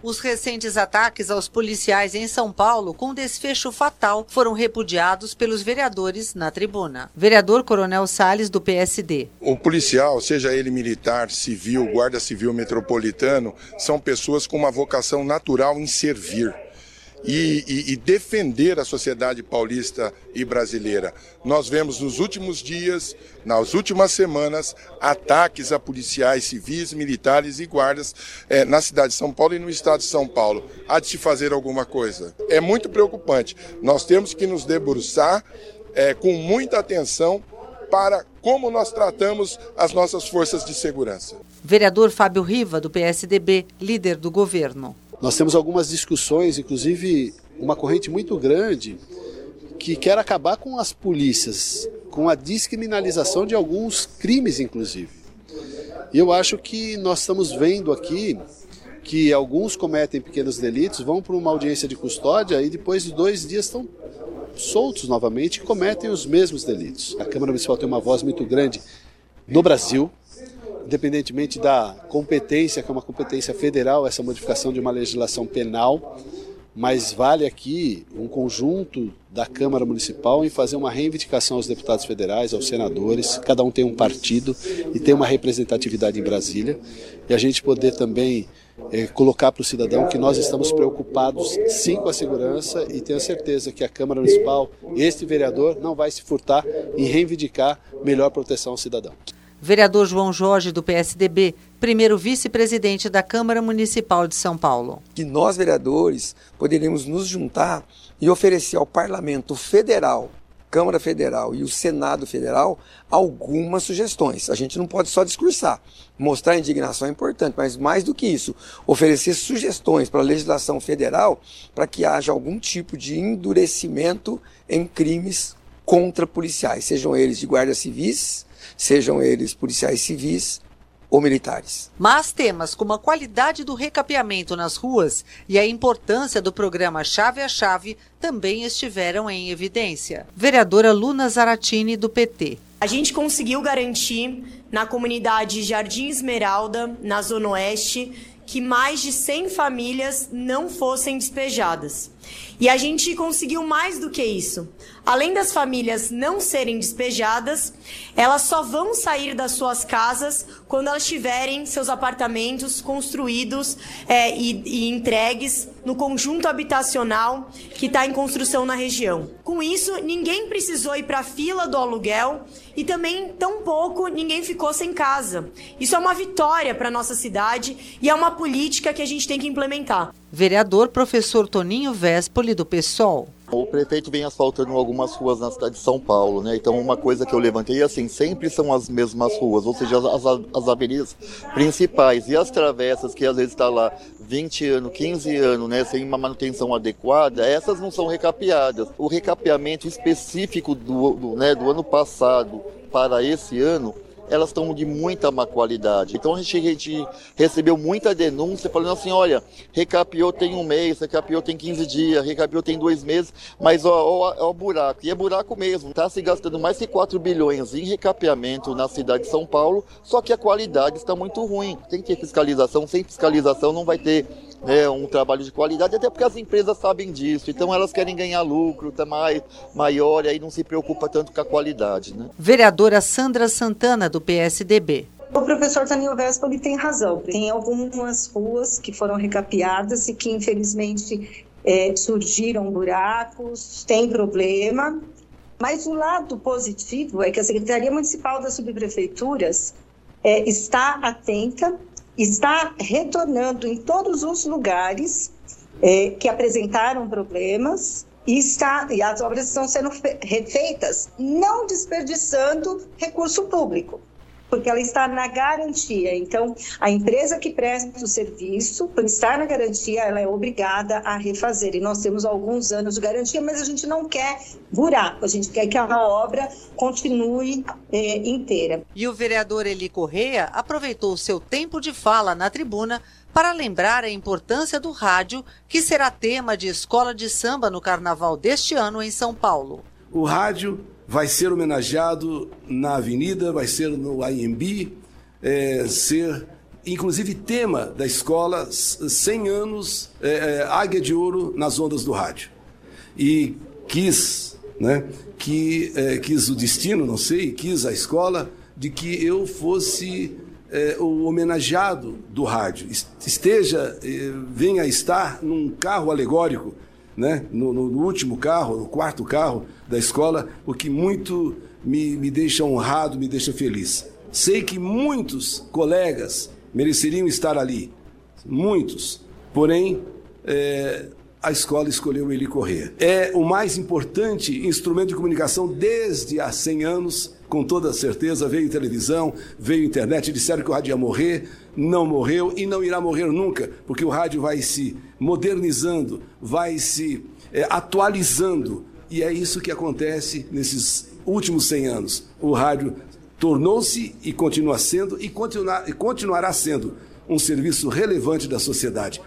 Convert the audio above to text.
Os recentes ataques aos policiais em São Paulo, com desfecho fatal, foram repudiados pelos vereadores na tribuna. Vereador Coronel Sales do PSD. O policial, seja ele militar, civil, guarda civil metropolitano, são pessoas com uma vocação natural em servir e, e, e, defender a sociedade paulista e brasileira. Nós vemos nos últimos dias, nas últimas semanas, ataques a policiais civis, militares e guardas é, na cidade de São Paulo e no estado de São Paulo. Há de se fazer alguma coisa. É muito preocupante. Nós temos que nos debruçar é, com muita atenção para como nós tratamos as nossas forças de segurança. Vereador Fábio Riva, do PSDB, líder do governo. Nós temos algumas discussões, inclusive uma corrente muito grande que quer acabar com as polícias, com a descriminalização de alguns crimes, inclusive. E eu acho que nós estamos vendo aqui que alguns cometem pequenos delitos, vão para uma audiência de custódia e depois de dois dias estão soltos novamente e cometem os mesmos delitos. A Câmara Municipal tem uma voz muito grande no Brasil, independentemente da competência, que é uma competência federal, essa modificação de uma legislação penal, mas vale aqui um conjunto da Câmara Municipal em fazer uma reivindicação aos deputados federais, aos senadores, cada um tem um partido e tem uma representatividade em Brasília, e a gente poder também é, colocar para o cidadão que nós estamos preocupados sim com a segurança e tenho certeza que a Câmara Municipal, este vereador, não vai se furtar em reivindicar melhor proteção ao cidadão. Vereador João Jorge, do PSDB, primeiro vice-presidente da Câmara Municipal de São Paulo. Que nós, vereadores, poderíamos nos juntar e oferecer ao Parlamento Federal, Câmara Federal e o Senado Federal algumas sugestões. A gente não pode só discursar. Mostrar indignação é importante, mas mais do que isso, oferecer sugestões para a legislação federal para que haja algum tipo de endurecimento em crimes contra policiais, sejam eles de guardas civis sejam eles policiais civis ou militares. Mas temas como a qualidade do recapeamento nas ruas e a importância do programa Chave a Chave também estiveram em evidência. Vereadora Luna Zaratini, do PT. A gente conseguiu garantir na comunidade Jardim Esmeralda, na Zona Oeste, que mais de 100 famílias não fossem despejadas. E a gente conseguiu mais do que isso. Além das famílias não serem despejadas, elas só vão sair das suas casas quando elas tiverem seus apartamentos construídos é, e, e entregues no conjunto habitacional que está em construção na região. Com isso, ninguém precisou ir para a fila do aluguel e também, tão pouco, ninguém ficou sem casa. Isso é uma vitória para nossa cidade e é uma política que a gente tem que implementar. Vereador professor Toninho Véspoli, do PSOL. O prefeito vem asfaltando algumas ruas na cidade de São Paulo, né? Então, uma coisa que eu levantei, assim, sempre são as mesmas ruas, ou seja, as, as avenidas principais e as travessas que às vezes está lá 20 anos, 15 anos, né, sem uma manutenção adequada, essas não são recapeadas. O recapeamento específico do, do, né, do ano passado para esse ano elas estão de muita má qualidade. Então a gente, recebeu muita denúncia falando assim, olha, recapiou tem um mês, recapiou tem 15 dias, recapiou tem dois meses, mas ó, ó, ó o buraco. E é buraco mesmo. Está se gastando mais de 4 bilhões em recapeamento na cidade de São Paulo, só que a qualidade está muito ruim. Tem que ter fiscalização, sem fiscalização não vai ter né, um trabalho de qualidade, até porque as empresas sabem disso, então elas querem ganhar lucro tá mais, maior e aí não se preocupa tanto com a qualidade. Né? Vereadora Sandra Santana, do PSDB. O professor Danilo Vespoli tem razão. Tem algumas ruas que foram recapeadas e que, infelizmente, é, surgiram buracos, tem problema. Mas o lado positivo é que a Secretaria Municipal das Subprefeituras é, está atenta está retornando em todos os lugares é, que apresentaram problemas e, está, e as obras estão sendo refeitas não desperdiçando recurso público porque ela está na garantia. Então, a empresa que presta o serviço, por estar na garantia, ela é obrigada a refazer. E nós temos alguns anos de garantia, mas a gente não quer buraco, a gente quer que a obra continue é, inteira. E o vereador Eli Correia aproveitou o seu tempo de fala na tribuna para lembrar a importância do rádio, que será tema de escola de samba no carnaval deste ano em São Paulo. O rádio vai ser homenageado na Avenida, vai ser no IMB, é, ser inclusive tema da escola 100 anos é, é, Águia de Ouro nas ondas do rádio. E quis, né, que, é, quis o destino, não sei, quis a escola de que eu fosse é, o homenageado do rádio, esteja, é, venha estar num carro alegórico, né, no, no, último carro, no quarto carro da escola, o que muito me, me deixa honrado, me deixa feliz. Sei que muitos colegas mereceriam estar ali, muitos, porém, é, a escola escolheu ele correr. É o mais importante instrumento de comunicação desde há 100 anos, com toda certeza. Veio televisão, veio internet, disseram que o rádio ia morrer, não morreu e não irá morrer nunca, porque o rádio vai se modernizando, vai se é, atualizando. E é isso que acontece nesses últimos 100 anos. O rádio tornou-se e continua sendo e, continuar, e continuará sendo um serviço relevante da sociedade.